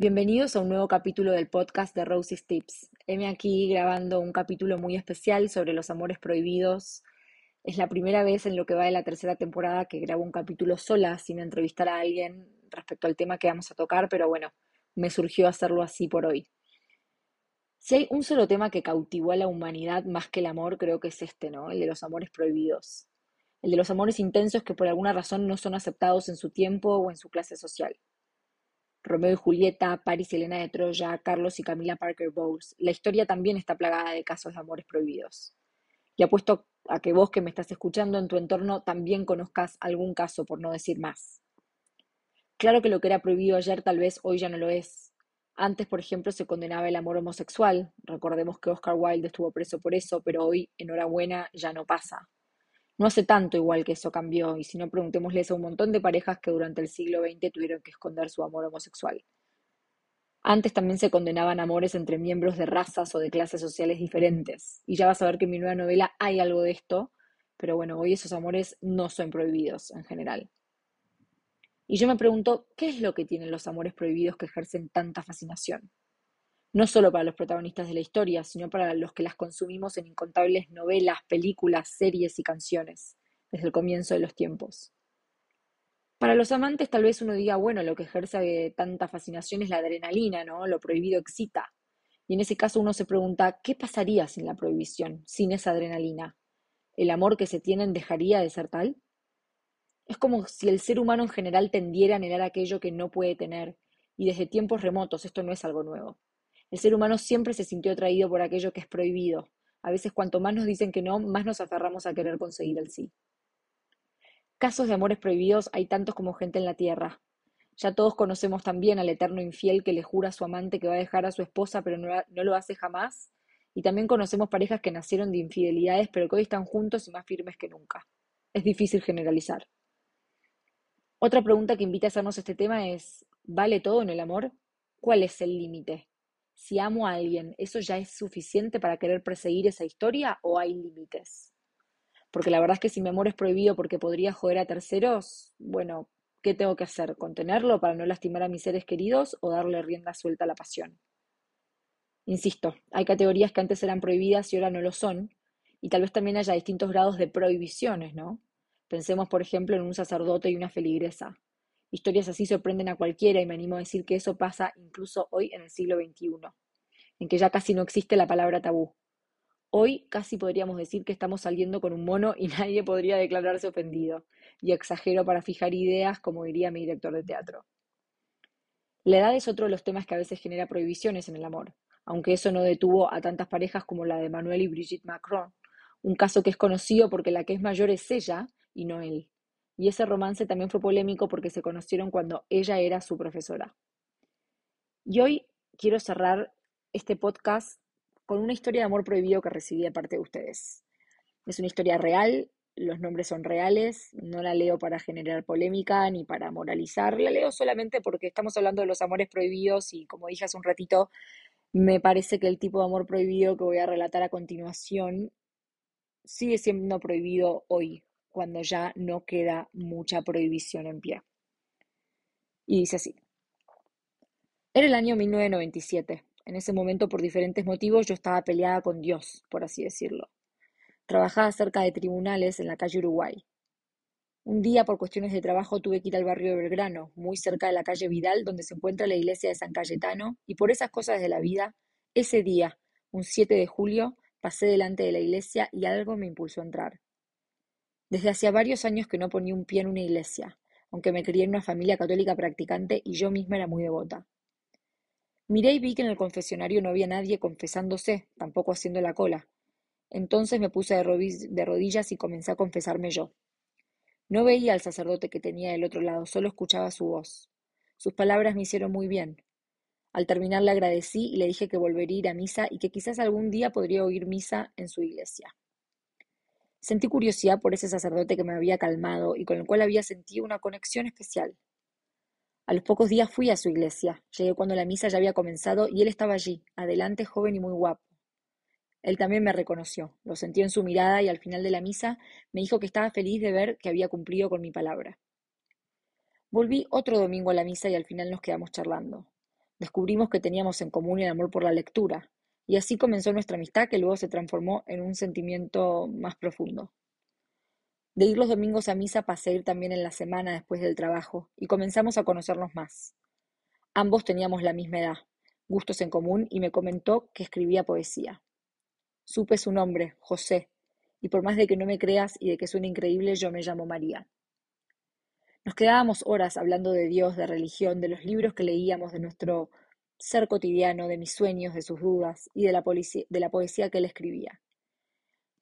Bienvenidos a un nuevo capítulo del podcast de Rosie's Tips. Heme aquí grabando un capítulo muy especial sobre los amores prohibidos. Es la primera vez en lo que va de la tercera temporada que grabo un capítulo sola, sin entrevistar a alguien respecto al tema que vamos a tocar, pero bueno, me surgió hacerlo así por hoy. Si hay un solo tema que cautivó a la humanidad más que el amor, creo que es este, ¿no? El de los amores prohibidos. El de los amores intensos que por alguna razón no son aceptados en su tiempo o en su clase social. Romeo y Julieta, Paris y Elena de Troya, Carlos y Camila Parker Bowles. La historia también está plagada de casos de amores prohibidos. Y apuesto a que vos que me estás escuchando en tu entorno también conozcas algún caso, por no decir más. Claro que lo que era prohibido ayer tal vez hoy ya no lo es. Antes, por ejemplo, se condenaba el amor homosexual. Recordemos que Oscar Wilde estuvo preso por eso, pero hoy, enhorabuena, ya no pasa. No hace tanto igual que eso cambió, y si no preguntémosles a un montón de parejas que durante el siglo XX tuvieron que esconder su amor homosexual. Antes también se condenaban amores entre miembros de razas o de clases sociales diferentes, y ya vas a ver que en mi nueva novela hay algo de esto, pero bueno, hoy esos amores no son prohibidos en general. Y yo me pregunto, ¿qué es lo que tienen los amores prohibidos que ejercen tanta fascinación? No solo para los protagonistas de la historia, sino para los que las consumimos en incontables novelas, películas, series y canciones, desde el comienzo de los tiempos. Para los amantes tal vez uno diga, bueno, lo que ejerce tanta fascinación es la adrenalina, ¿no? Lo prohibido excita. Y en ese caso uno se pregunta, ¿qué pasaría sin la prohibición, sin esa adrenalina? ¿El amor que se tienen dejaría de ser tal? Es como si el ser humano en general tendiera a anhelar aquello que no puede tener, y desde tiempos remotos esto no es algo nuevo. El ser humano siempre se sintió atraído por aquello que es prohibido. A veces cuanto más nos dicen que no, más nos aferramos a querer conseguir el sí. Casos de amores prohibidos hay tantos como gente en la tierra. Ya todos conocemos también al eterno infiel que le jura a su amante que va a dejar a su esposa pero no, lo hace jamás. Y también conocemos parejas que nacieron de infidelidades pero que hoy están juntos y más firmes que nunca. Es difícil generalizar. Otra pregunta que invita a hacernos este tema es, ¿vale todo en el amor? ¿Cuál es el límite? Si amo a alguien, ¿eso ya es suficiente para querer perseguir esa historia o hay límites? Porque la verdad es que si mi amor es prohibido porque podría joder a terceros, bueno, ¿qué tengo que hacer? ¿Contenerlo para no lastimar a mis seres queridos o darle rienda suelta a la pasión? Insisto, hay categorías que antes eran prohibidas y ahora no lo son, y tal vez también haya distintos grados de prohibiciones, ¿no? Pensemos, por ejemplo, en un sacerdote y una feligresa. Historias así sorprenden a cualquiera y me animo a decir que eso pasa incluso hoy en el siglo XXI, en que ya casi no existe la palabra tabú. Hoy casi podríamos decir que estamos saliendo con un mono y nadie podría declararse ofendido. Y exagero para fijar ideas, como diría mi director de teatro. La edad es otro de los temas que a veces genera prohibiciones en el amor, aunque eso no detuvo a tantas parejas como la de Manuel y Brigitte Macron, un caso que es conocido porque la que es mayor es ella y no él y ese romance también fue polémico porque se conocieron cuando ella era su profesora. Y hoy quiero cerrar este podcast con una historia de amor prohibido que recibí de parte de ustedes. Es una historia real, los nombres son reales, no la leo para generar polémica ni para moralizar, la leo solamente porque estamos hablando de los amores prohibidos y como dije hace un ratito, me parece que el tipo de amor prohibido que voy a relatar a continuación sigue siendo prohibido hoy, cuando ya no queda mucha prohibición en pie. Y dice así. Era el año 1997. En ese momento, por diferentes motivos, yo estaba peleada con Dios, por así decirlo. Trabajaba cerca de tribunales en la calle Uruguay. Un día, por cuestiones de trabajo, tuve que ir al barrio de Belgrano, muy cerca de la calle Vidal, donde se encuentra la iglesia de San Cayetano, y por esas cosas de la vida, ese día, un 7 de julio, pasé delante de la iglesia y algo me impulsó a entrar. Desde hacía varios años que no ponía un pie en una iglesia, aunque me crié en una familia católica practicante y yo misma era muy devota. Miré y vi que en el confesionario no había nadie confesándose, tampoco haciendo la cola. Entonces me puse de rodillas y comencé a confesarme yo. No veía al sacerdote que tenía del otro lado, solo escuchaba su voz. Sus palabras me hicieron muy bien. Al terminar le agradecí y le dije que volvería a a misa y que quizás algún día podría oír misa en su iglesia. Sentí curiosidad por ese sacerdote que me había calmado y con el cual había sentido una conexión especial. A los pocos días fui a su iglesia. Llegué cuando la misa ya había comenzado y él estaba allí, adelante, joven y muy guapo. Él también me reconoció, lo sentí en su mirada y al final de la misa me dijo que estaba feliz de ver que había cumplido con mi palabra. Volví otro domingo a la misa y al final nos quedamos charlando. Descubrimos que teníamos en común el amor por la lectura, y así comenzó nuestra amistad que luego se transformó en un sentimiento más profundo. De ir los domingos a misa pasé a ir también en la semana después del trabajo, y comenzamos a conocernos más. Ambos teníamos la misma edad, gustos en común, y me comentó que escribía poesía. Supe su nombre, José, y por más de que no me creas y de que suene increíble, yo me llamo María. Nos quedábamos horas hablando de Dios, de religión, de los libros que leíamos, de nuestro ser cotidiano, de mis sueños, de sus dudas y de la, de la poesía que él escribía.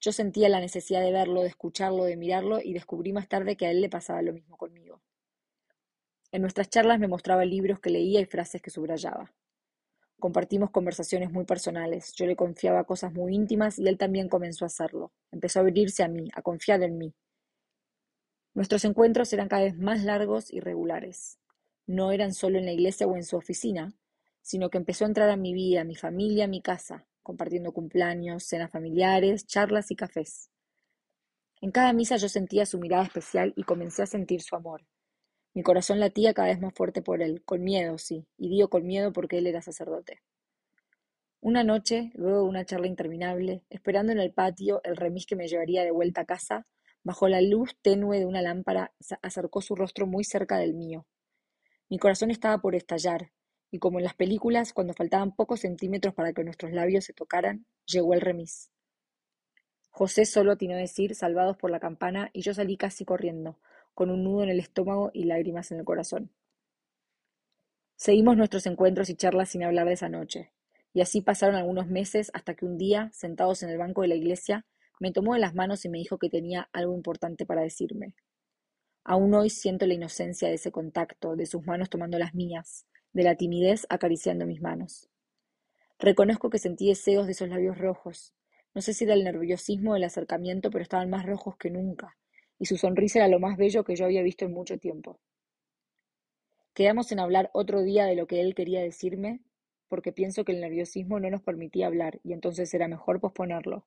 Yo sentía la necesidad de verlo, de escucharlo, de mirarlo y descubrí más tarde que a él le pasaba lo mismo conmigo. En nuestras charlas me mostraba libros que leía y frases que subrayaba. Compartimos conversaciones muy personales, yo le confiaba cosas muy íntimas y él también comenzó a hacerlo. Empezó a abrirse a mí, a confiar en mí. Nuestros encuentros eran cada vez más largos y regulares. No eran solo en la iglesia o en su oficina, sino que empezó a entrar a mi vida, a mi familia, a mi casa, compartiendo cumpleaños, cenas familiares, charlas y cafés. En cada misa yo sentía su mirada especial y comencé a sentir su amor. Mi corazón latía cada vez más fuerte por él, con miedo, sí, y digo con miedo porque él era sacerdote. Una noche, luego de una charla interminable, esperando en el patio el remis que me llevaría de vuelta a casa, bajo la luz tenue de una lámpara, acercó su rostro muy cerca del mío. Mi corazón estaba por estallar, y como en las películas, cuando faltaban pocos centímetros para que nuestros labios se tocaran, llegó el remis. José solo atinó a decir salvados por la campana y yo salí casi corriendo, con un nudo en el estómago y lágrimas en el corazón. Seguimos nuestros encuentros y charlas sin hablar de esa noche, y así pasaron algunos meses hasta que un día, sentados en el banco de la iglesia, me tomó de las manos y me dijo que tenía algo importante para decirme. Aún hoy siento la inocencia de ese contacto, de sus manos tomando las mías, de la timidez acariciando mis manos. Reconozco que sentí deseos de esos labios rojos. No sé si era el nerviosismo del acercamiento, pero estaban más rojos que nunca, y su sonrisa era lo más bello que yo había visto en mucho tiempo. Quedamos en hablar otro día de lo que él quería decirme, porque pienso que el nerviosismo no nos permitía hablar, y entonces era mejor posponerlo.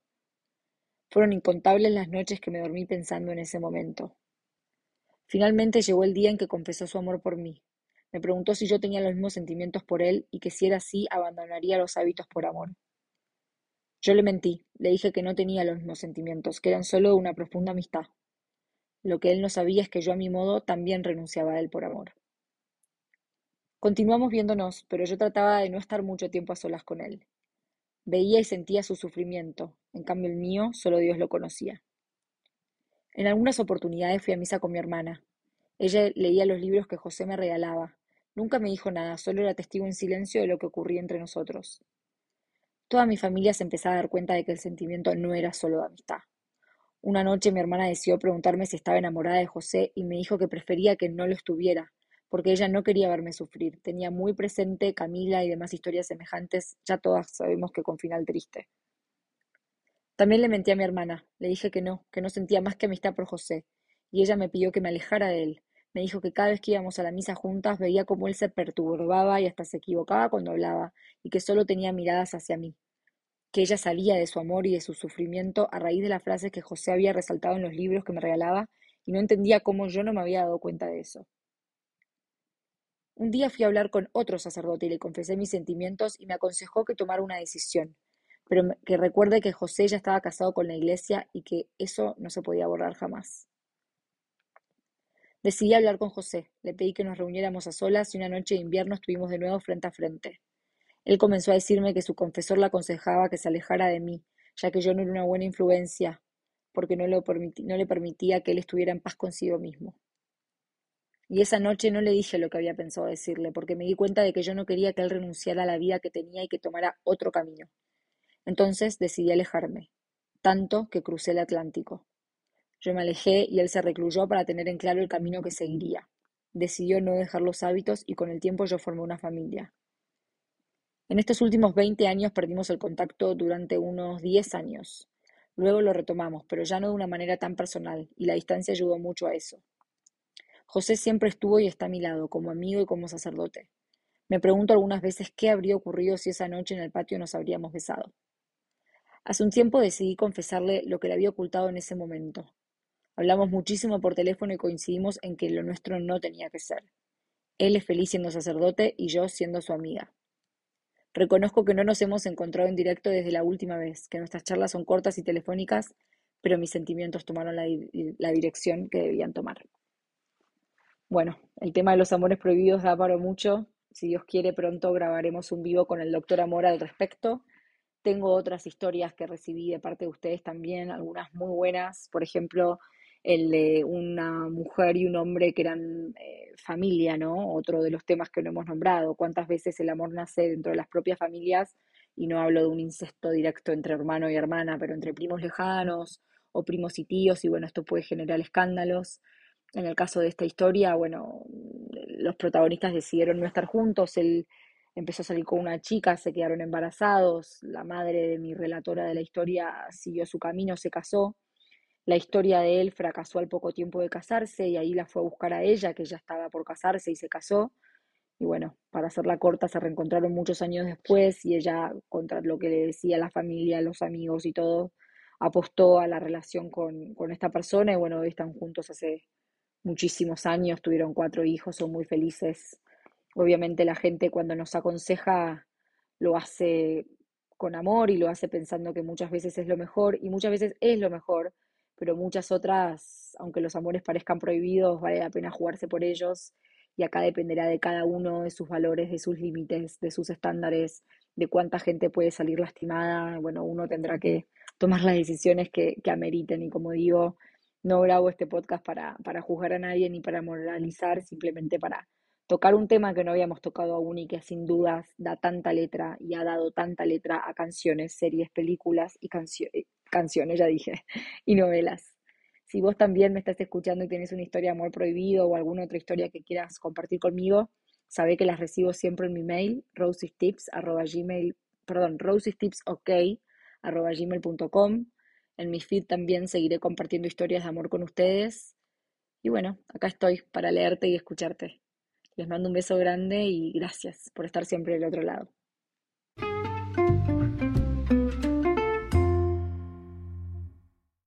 Fueron incontables las noches que me dormí pensando en ese momento. Finalmente llegó el día en que confesó su amor por mí, me preguntó si yo tenía los mismos sentimientos por él y que si era así abandonaría los hábitos por amor. Yo le mentí, le dije que no tenía los mismos sentimientos, que eran solo una profunda amistad. Lo que él no sabía es que yo a mi modo también renunciaba a él por amor. Continuamos viéndonos, pero yo trataba de no estar mucho tiempo a solas con él. Veía y sentía su sufrimiento, en cambio el mío solo Dios lo conocía. En algunas oportunidades fui a misa con mi hermana. Ella leía los libros que José me regalaba, Nunca me dijo nada, solo era testigo en silencio de lo que ocurría entre nosotros. Toda mi familia se empezaba a dar cuenta de que el sentimiento no era solo de amistad. Una noche mi hermana decidió preguntarme si estaba enamorada de José y me dijo que prefería que no lo estuviera, porque ella no quería verme sufrir. Tenía muy presente Camila y demás historias semejantes, ya todas sabemos que con final triste. También le mentí a mi hermana, le dije que no, que no sentía más que amistad por José, y ella me pidió que me alejara de él, me dijo que cada vez que íbamos a la misa juntas veía cómo él se perturbaba y hasta se equivocaba cuando hablaba, y que solo tenía miradas hacia mí, que ella salía de su amor y de su sufrimiento a raíz de las frases que José había resaltado en los libros que me regalaba, y no entendía cómo yo no me había dado cuenta de eso. Un día fui a hablar con otro sacerdote y le confesé mis sentimientos y me aconsejó que tomara una decisión, pero que recuerde que José ya estaba casado con la iglesia y que eso no se podía borrar jamás. Decidí hablar con José, le pedí que nos reuniéramos a solas y una noche de invierno estuvimos de nuevo frente a frente. Él comenzó a decirme que su confesor le aconsejaba que se alejara de mí, ya que yo no era una buena influencia, porque no, le permitía que él estuviera en paz consigo mismo. Y esa noche no le dije lo que había pensado decirle, porque me di cuenta de que yo no quería que él renunciara a la vida que tenía y que tomara otro camino. Entonces decidí alejarme, tanto que crucé el Atlántico. Yo me alejé y él se recluyó para tener en claro el camino que seguiría. Decidió no dejar los hábitos y con el tiempo yo formé una familia. En estos últimos veinte años perdimos el contacto durante unos diez años. Luego lo retomamos, pero ya no de una manera tan personal, y la distancia ayudó mucho a eso. José siempre estuvo y está a mi lado, como amigo y como sacerdote. Me pregunto algunas veces qué habría ocurrido si esa noche en el patio nos habríamos besado. Hace un tiempo decidí confesarle lo que le había ocultado en ese momento, Hablamos muchísimo por teléfono y coincidimos en que lo nuestro no tenía que ser. Él es feliz siendo sacerdote y yo siendo su amiga. Reconozco que no nos hemos encontrado en directo desde la última vez, que nuestras charlas son cortas y telefónicas, pero mis sentimientos tomaron la, la dirección que debían tomar. Bueno, el tema de los amores prohibidos da para mucho. Si Dios quiere, pronto grabaremos un vivo con el doctor Amor al respecto. Tengo otras historias que recibí de parte de ustedes también, algunas muy buenas. Por ejemplo, el de una mujer y un hombre que eran eh, familia, ¿no? Otro de los temas que no hemos nombrado. ¿Cuántas veces el amor nace dentro de las propias familias? Y no hablo de un incesto directo entre hermano y hermana, pero entre primos lejanos o primos y tíos, y bueno, esto puede generar escándalos. En el caso de esta historia, bueno, los protagonistas decidieron no estar juntos, él empezó a salir con una chica, se quedaron embarazados, la madre de mi relatora de la historia siguió su camino, se casó, la historia de él fracasó al poco tiempo de casarse y ahí la fue a buscar a ella, que ya estaba por casarse y se casó. Y bueno, para hacerla corta, se reencontraron muchos años después y ella, contra lo que le decía la familia, los amigos y todo, apostó a la relación con, con esta persona y bueno, hoy están juntos hace muchísimos años, tuvieron cuatro hijos, son muy felices. Obviamente la gente cuando nos aconseja lo hace con amor y lo hace pensando que muchas veces es lo mejor y muchas veces es lo mejor, pero muchas otras, aunque los amores parezcan prohibidos, vale la pena jugarse por ellos y acá dependerá de cada uno, de sus valores, de sus límites, de sus estándares, de cuánta gente puede salir lastimada. Bueno, uno tendrá que tomar las decisiones que, que ameriten y como digo, no grabo este podcast para, para juzgar a nadie ni para moralizar, simplemente para tocar un tema que no habíamos tocado aún y que sin dudas da tanta letra y ha dado tanta letra a canciones, series, películas y canciones canciones, ya dije, y novelas. Si vos también me estás escuchando y tienes una historia de amor prohibido o alguna otra historia que quieras compartir conmigo, sabe que las recibo siempre en mi mail, rosestips.gmail, perdón. En mi feed también seguiré compartiendo historias de amor con ustedes. Y bueno, acá estoy para leerte y escucharte. Les mando un beso grande y gracias por estar siempre del otro lado.